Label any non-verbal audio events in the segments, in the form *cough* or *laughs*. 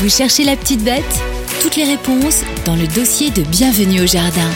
Vous cherchez la petite bête Toutes les réponses dans le dossier de Bienvenue au Jardin.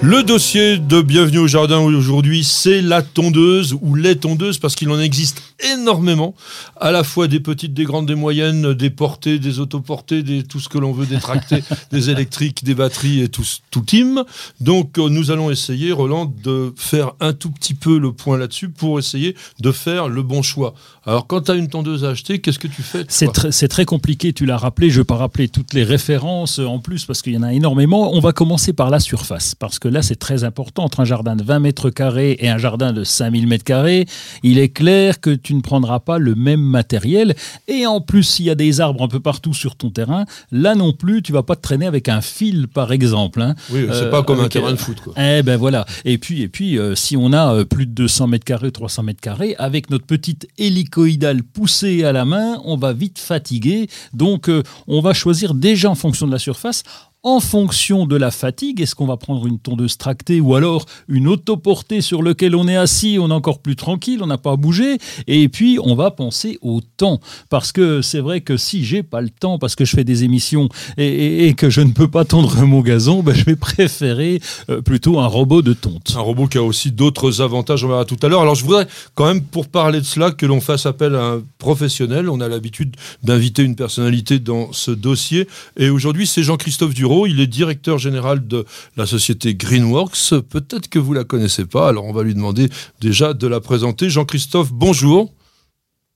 Le dossier de Bienvenue au Jardin aujourd'hui, c'est la tondeuse ou les tondeuses parce qu'il en existe énormément, à la fois des petites, des grandes, des moyennes, des portées, des autoportées, des, tout ce que l'on veut détracter, *laughs* des électriques, des batteries et tout, tout team. Donc euh, nous allons essayer, Roland, de faire un tout petit peu le point là-dessus pour essayer de faire le bon choix. Alors quand tu as une tondeuse à acheter, qu'est-ce que tu fais C'est très, très compliqué, tu l'as rappelé, je ne vais pas rappeler toutes les références en plus parce qu'il y en a énormément. On va commencer par la surface parce que là c'est très important. Entre un jardin de 20 mètres carrés et un jardin de 5000 mètres carrés, il est clair que tu ne prendras pas le même matériel. Et en plus, s'il y a des arbres un peu partout sur ton terrain, là non plus, tu vas pas te traîner avec un fil, par exemple. Hein. Oui, c'est pas comme un terrain de foot. Quoi. Eh ben voilà. Et puis, et puis euh, si on a euh, plus de 200 mètres carrés, 300 mètres carrés, avec notre petite hélicoïdale poussée à la main, on va vite fatiguer. Donc, euh, on va choisir déjà en fonction de la surface en fonction de la fatigue, est-ce qu'on va prendre une tondeuse tractée ou alors une autoportée sur laquelle on est assis, on est encore plus tranquille, on n'a pas à bouger. Et puis, on va penser au temps. Parce que c'est vrai que si j'ai pas le temps, parce que je fais des émissions et, que je ne peux pas tondre *laughs* mon gazon, ben, je vais préférer euh, plutôt un robot de tonte. Un robot qui a aussi d'autres avantages, on verra tout à l'heure. Alors, je voudrais quand même, pour parler de cela, que l'on fasse appel à un professionnel. On a l'habitude d'inviter une personnalité dans ce dossier. Et aujourd'hui, c'est Jean-Christophe Duro il est directeur général de la société Greenworks. Peut-être que vous la connaissez pas, alors on va lui demander déjà de la présenter. Jean-Christophe, bonjour.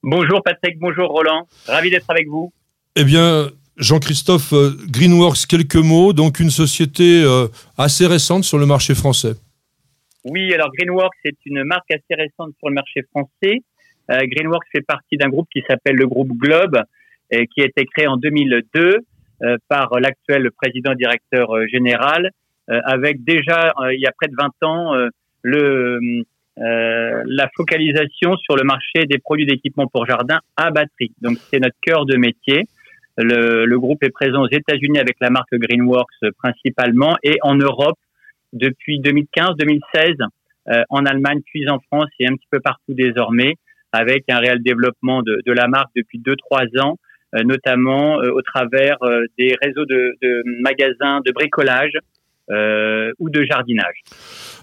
Bonjour Patrick, bonjour Roland. Ravi d'être avec vous. Eh bien, Jean-Christophe, euh, Greenworks, quelques mots. Donc une société euh, assez récente sur le marché français. Oui, alors Greenworks est une marque assez récente sur le marché français. Euh, Greenworks fait partie d'un groupe qui s'appelle le groupe Globe, et qui a été créé en 2002 euh, par l'actuel président directeur euh, général, euh, avec déjà il y a près de 20 ans le la focalisation sur le marché des produits d'équipement pour jardin à batterie. Donc c'est notre cœur de métier. Le, le, groupe est présent aux États-Unis avec la marque Greenworks principalement et en Europe depuis 2015-2016, en Allemagne puis en France et un petit peu partout désormais avec un réel développement de, de la marque depuis 2-3 ans euh, notamment euh, au travers euh, des réseaux de, magasins de bricolage ou de jardinage.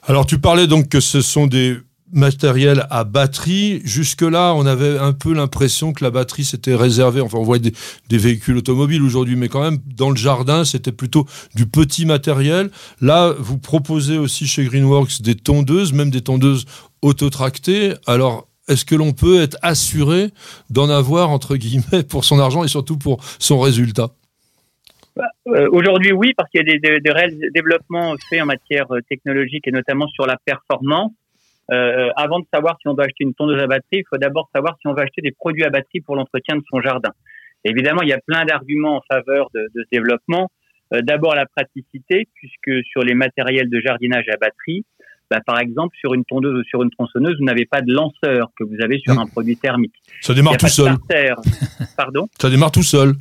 Alors tu parlais donc que ce sont des matériels à batterie. Jusque-là, on avait un peu l'impression que la batterie s'était réservée. Enfin, on voit des, des véhicules automobiles aujourd'hui, mais quand même, dans le jardin, c'était plutôt du petit matériel. Là, vous proposez aussi chez Greenworks des tondeuses, même des tondeuses autotractées. Alors, est-ce que l'on peut être assuré d'en avoir, entre guillemets, pour son argent et surtout pour son résultat? Bah, euh, Aujourd'hui, oui, parce qu'il y a des, réels développements faits en matière euh, technologique et notamment sur la performance. Euh, avant de savoir si on doit acheter une tondeuse à batterie, il faut d'abord savoir si on va acheter des produits à batterie pour l'entretien de son jardin. évidemment, il y a plein d'arguments en faveur de, ce développement. d'abord la praticité, puisque sur les matériels de jardinage à batterie, bah, par exemple, sur une tondeuse ou sur une tronçonneuse, vous n'avez pas de lanceur que vous avez sur un produit thermique. Ça démarre tout seul. *laughs* Pardon? Ça démarre tout seul.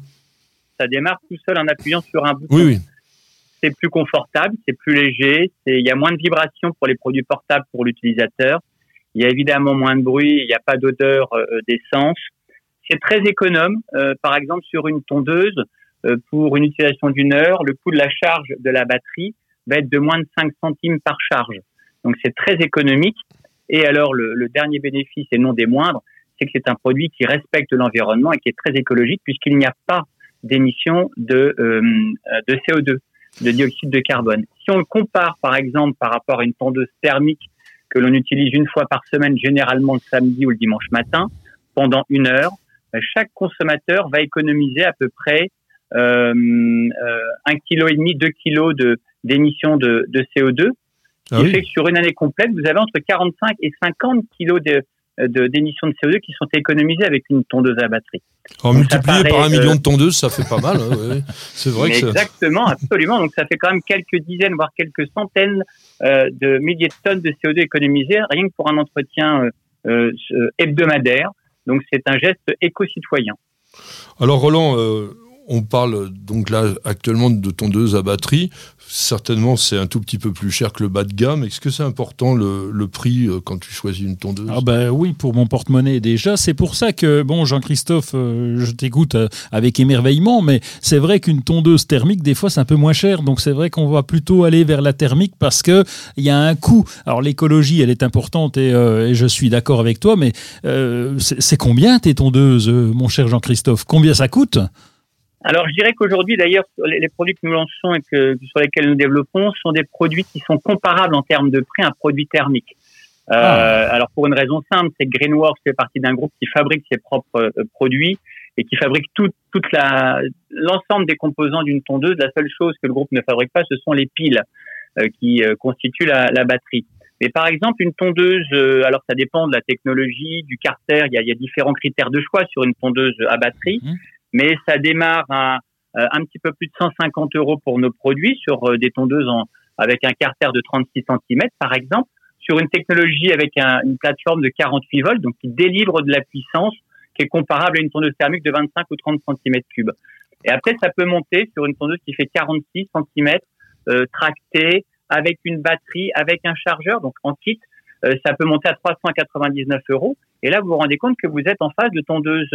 Ça démarre tout seul en appuyant sur un bouton. Oui, oui. C'est plus confortable, c'est plus léger, il y a moins de vibrations pour les produits portables pour l'utilisateur. Il y a évidemment moins de bruit, il n'y a pas d'odeur euh, d'essence. C'est très économe. Euh, par exemple, sur une tondeuse, euh, pour une utilisation d'une heure, le coût de la charge de la batterie va être de moins de 5 centimes par charge. Donc c'est très économique. Et alors le, dernier bénéfice, et non des moindres, c'est que c'est un produit qui respecte l'environnement et qui est très écologique puisqu'il n'y a pas d'émission de, euh, de CO2, de dioxyde de carbone. Si on le compare par exemple par rapport à une tondeuse thermique que l'on utilise une fois par semaine, généralement le samedi ou le dimanche matin, pendant une heure, ben, chaque consommateur va économiser à peu près euh, euh, un kilo et demi, deux kilos de d'émissions de, de CO2 ah fait que sur une année complète, vous avez entre 45 et 50 kilos de, d'émissions de, CO2 qui sont économisées avec une tondeuse à batterie. En multiplié par un million de tondeuses, ça fait pas mal. Hein, C'est vrai que Exactement, absolument. Donc ça fait quand même quelques dizaines, voire quelques centaines euh, de milliers de tonnes de CO2 économisées, rien que pour un entretien euh, euh hebdomadaire. Donc c'est un geste éco-citoyen. Alors Roland, euh, on parle donc là actuellement de tondeuses à batterie. Certainement, c'est un tout petit peu plus cher que le bas de gamme. Est-ce que c'est important le, prix euh, quand tu choisis une tondeuse? Ah ben oui, pour mon porte-monnaie déjà. C'est pour ça que, bon, Jean-Christophe, euh, je t'écoute euh, avec émerveillement, mais c'est vrai qu'une tondeuse thermique, des fois, c'est un peu moins cher. Donc c'est vrai qu'on va plutôt aller vers la thermique parce qu'il y a un coût. Alors l'écologie, elle est importante et je suis d'accord avec toi, mais c'est combien tes tondeuses, mon cher Jean-Christophe? Combien ça coûte? Alors, je dirais qu'aujourd'hui, d'ailleurs, les, produits que nous lançons et que, sur lesquels nous développons sont des produits qui sont comparables en termes de prix à un produit thermique. Euh, ah. Alors, pour une raison simple, c'est que Greenworks fait partie d'un groupe qui fabrique ses propres euh, produits et qui fabrique tout, toute la l'ensemble des composants d'une tondeuse. La seule chose que le groupe ne fabrique pas, ce sont les piles euh, qui constituent la, la, batterie. Mais par exemple, une tondeuse, alors ça dépend de la technologie, du carter, il y a, il y a différents critères de choix sur une tondeuse à batterie. Mmh mais ça démarre à euh, un petit peu plus de 150 euros pour nos produits sur euh, des tondeuses en, avec un carter de 36 cm par exemple, sur une technologie avec une plateforme de 48 volts, donc qui délivre de la puissance qui est comparable à une tondeuse thermique de 25 ou 30 cm3. Et après, ça peut monter sur une tondeuse qui fait 46 cm, euh, tractée, avec une batterie, avec un chargeur, donc en kit, ça peut monter à 399 euros. Et là, vous vous rendez compte que vous êtes en phase de tondeuse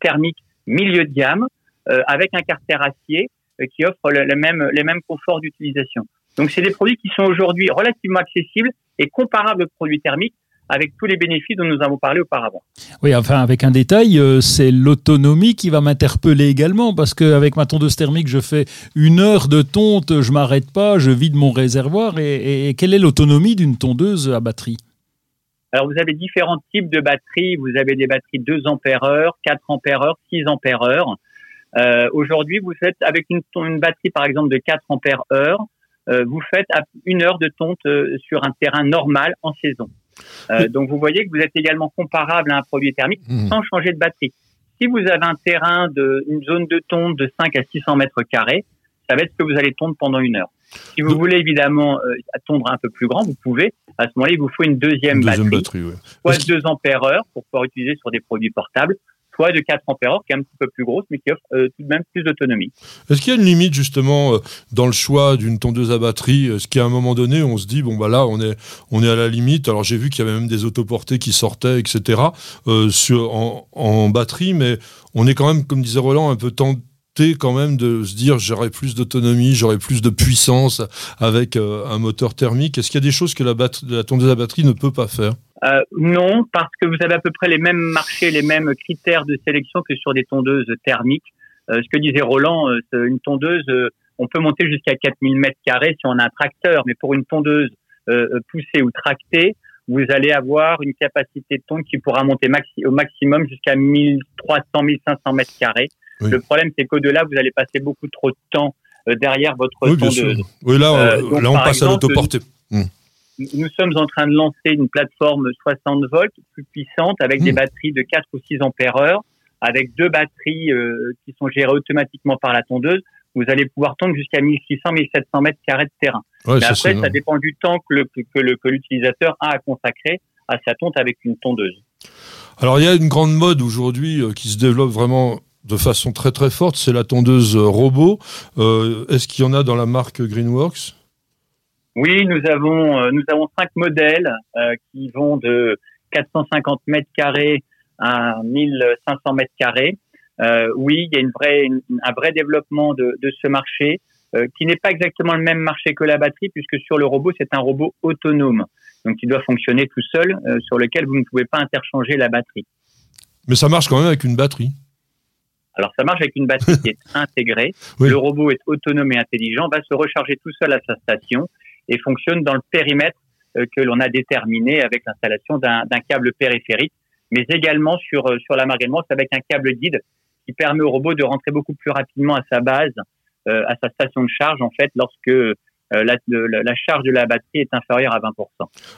thermique milieu de gamme euh, avec un carter acier euh, qui offre le, les mêmes conforts d'utilisation. Donc, c'est des produits qui sont aujourd'hui relativement accessibles et comparables aux produits thermiques avec tous les bénéfices dont nous avons parlé auparavant. Oui, enfin, avec un détail, euh, c'est l'autonomie qui va m'interpeller également, parce qu'avec ma tondeuse thermique, je fais une heure de tonte, je m'arrête pas, je vide mon réservoir. et quelle est l'autonomie d'une tondeuse à batterie? Alors, vous avez différents types de batteries. Vous avez des batteries 2 ampères heure, 4 ampères heure, 6 ampères heure. Euh, Aujourd'hui, vous faites avec une, une, batterie, par exemple, de 4 ampères heure, euh, vous faites une heure de tonte euh, sur un terrain normal en saison. Euh, donc, vous voyez que vous êtes également comparable à un produit thermique mmh. sans changer de batterie. Si vous avez un terrain de, une zone de tonte de 5 à 600 mètres carrés, ça va être ce que vous allez tondre pendant une heure. Si vous voulez évidemment euh, tondre un peu plus grand, vous pouvez. À ce moment-là, il vous faut une deuxième, deuxième batterie, soit de 2 ampères heure pour pouvoir utiliser sur des produits portables, soit de 4 ampères heure qui est un petit peu plus grosse, mais qui offre euh, tout de même plus d'autonomie. Est-ce qu'il y a une limite justement euh, dans le choix d'une tondeuse à batterie? Est-ce qu'à un moment donné, on se dit bon bah là, on est on est à la limite? Alors j'ai vu qu'il y avait même des autoportées qui sortaient, etc. sur en, en batterie, mais on est quand même, comme disait Roland, un peu tenté quand même de se dire j'aurai plus d'autonomie, j'aurai plus de puissance avec euh, un moteur thermique. Est-ce qu'il y a des choses que la, la tondeuse à batterie ne peut pas faire? Euh, Non, parce que vous avez à peu près les mêmes marchés, les mêmes critères de sélection que sur des tondeuses thermiques. Euh, ce que disait Roland, une tondeuse, on peut monter jusqu'à 4000 mètres carrés si on a un tracteur, mais pour une tondeuse poussée ou tractée, vous allez avoir une capacité de tonte qui pourra monter maxi au maximum jusqu'à 1300-1500 mètres carrés. Le problème, c'est qu'au-delà, vous allez passer beaucoup trop de temps euh, derrière votre oui, tondeuse. Oui, là, euh, là on passe à l'autoportée. Hmm. Nous sommes en train de lancer une plateforme 60 volts plus puissante avec des hmm. batteries de 4 ou 6 ampères heure, avec deux batteries euh, qui sont gérées automatiquement par la tondeuse. Vous allez pouvoir tondre jusqu'à 1600-1700 mètres carrés de terrain. Mais après, ça dépend du temps que, que l'utilisateur a à consacrer à sa tonte avec une tondeuse. Alors, il y a une grande mode aujourd'hui qui se développe vraiment de façon très très forte, c'est la tondeuse robot. Euh, est-ce qu'il y en a dans la marque Greenworks? Oui, nous avons euh, nous avons cinq modèles euh, qui vont de 450 mètres carrés à 1500 mètres carrés. oui, il y a une vraie, un vrai développement de, de ce marché qui n'est pas exactement le même marché que la batterie puisque sur le robot c'est un robot autonome donc il doit fonctionner tout seul sur lequel vous ne pouvez pas interchanger la batterie. Mais ça marche quand même avec une batterie. Alors ça marche avec une batterie qui est *laughs* intégrée. Le robot est autonome et intelligent, va se recharger tout seul à sa station et fonctionne dans le périmètre euh, que l'on a déterminé avec l'installation d'un câble périphérique, mais également sur euh, sur la marque avec un câble guide qui permet au robot de rentrer beaucoup plus rapidement à sa base, euh, à sa station de charge en fait lorsque euh, la, charge de la batterie est inférieure à 20%.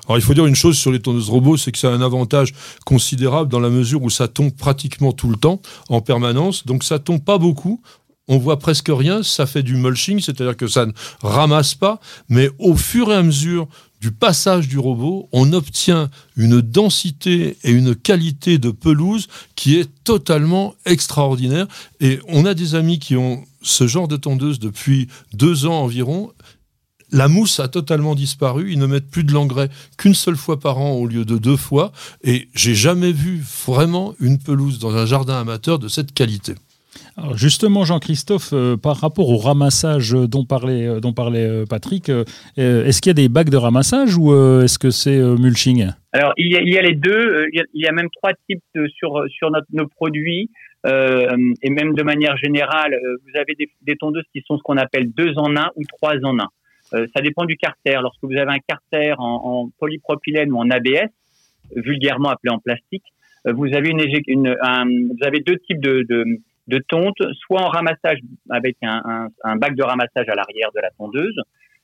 Alors il faut dire une chose sur les tondeuses robots, c'est que ça a un avantage considérable dans la mesure où ça tombe pratiquement tout le temps, en permanence, donc ça tombe pas beaucoup, on voit presque rien, ça fait du mulching, c'est-à-dire que ça ne ramasse pas, mais au fur et à mesure du passage du robot, on obtient une densité et une qualité de pelouse qui est totalement extraordinaire. Et on a des amis qui ont ce genre de tondeuse depuis deux ans environ. La mousse a totalement disparu. Ils ne mettent plus de l'engrais qu'une seule fois par an au lieu de deux fois. Et j'ai jamais vu vraiment une pelouse dans un jardin amateur de cette qualité. Alors justement, Jean-Christophe, euh, par rapport au ramassage dont parlait, euh, dont parlait euh, Patrick, est-ce qu'il y a des bacs de ramassage ou est-ce que c'est mulching? Alors, il y, a, il y, a, les deux. Il y a, même trois types sur, sur notre, nos produits. et même de manière générale, vous avez des, des tondeuses qui sont ce qu'on appelle deux en un ou trois en un. Ça dépend du carter. Lorsque vous avez un carter en, polypropylène ou en ABS, vulgairement appelé en plastique, un, vous avez deux types de, tonte, soit en ramassage avec un, bac de ramassage à l'arrière de la tondeuse,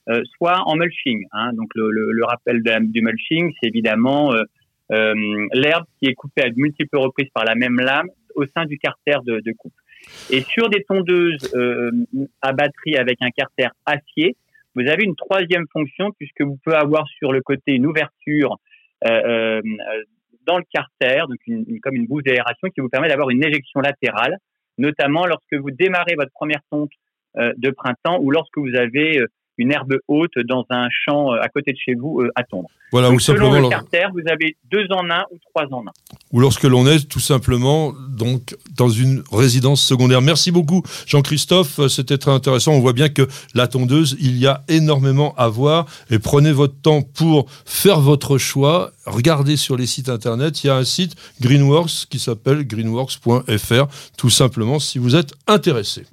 euh, soit en mulching. Hein. Donc le, rappel du mulching, c'est évidemment euh, euh, l'herbe qui est coupée à de multiples reprises par la même lame au sein du carter de, coupe. Et sur des tondeuses euh, à batterie avec un carter acier, vous avez une troisième fonction puisque vous pouvez avoir sur le côté une ouverture euh, dans le carter, donc une, comme une bouche d'aération qui vous permet d'avoir une éjection latérale notamment lorsque vous démarrez votre première tonte euh, de printemps ou lorsque vous avez euh, une herbe haute dans un champ euh, à côté de chez vous à tondre. Voilà, ou selon le carter, vous avez deux en un ou trois en un. Ou lorsque l'on est tout simplement donc dans une résidence secondaire. Merci beaucoup Jean-Christophe, c'était très intéressant. On voit bien que la tondeuse, il y a énormément à voir et prenez votre temps pour faire votre choix. Regardez sur les sites internet, il y a un site Greenworks qui s'appelle greenworks.fr tout simplement si vous êtes intéressé.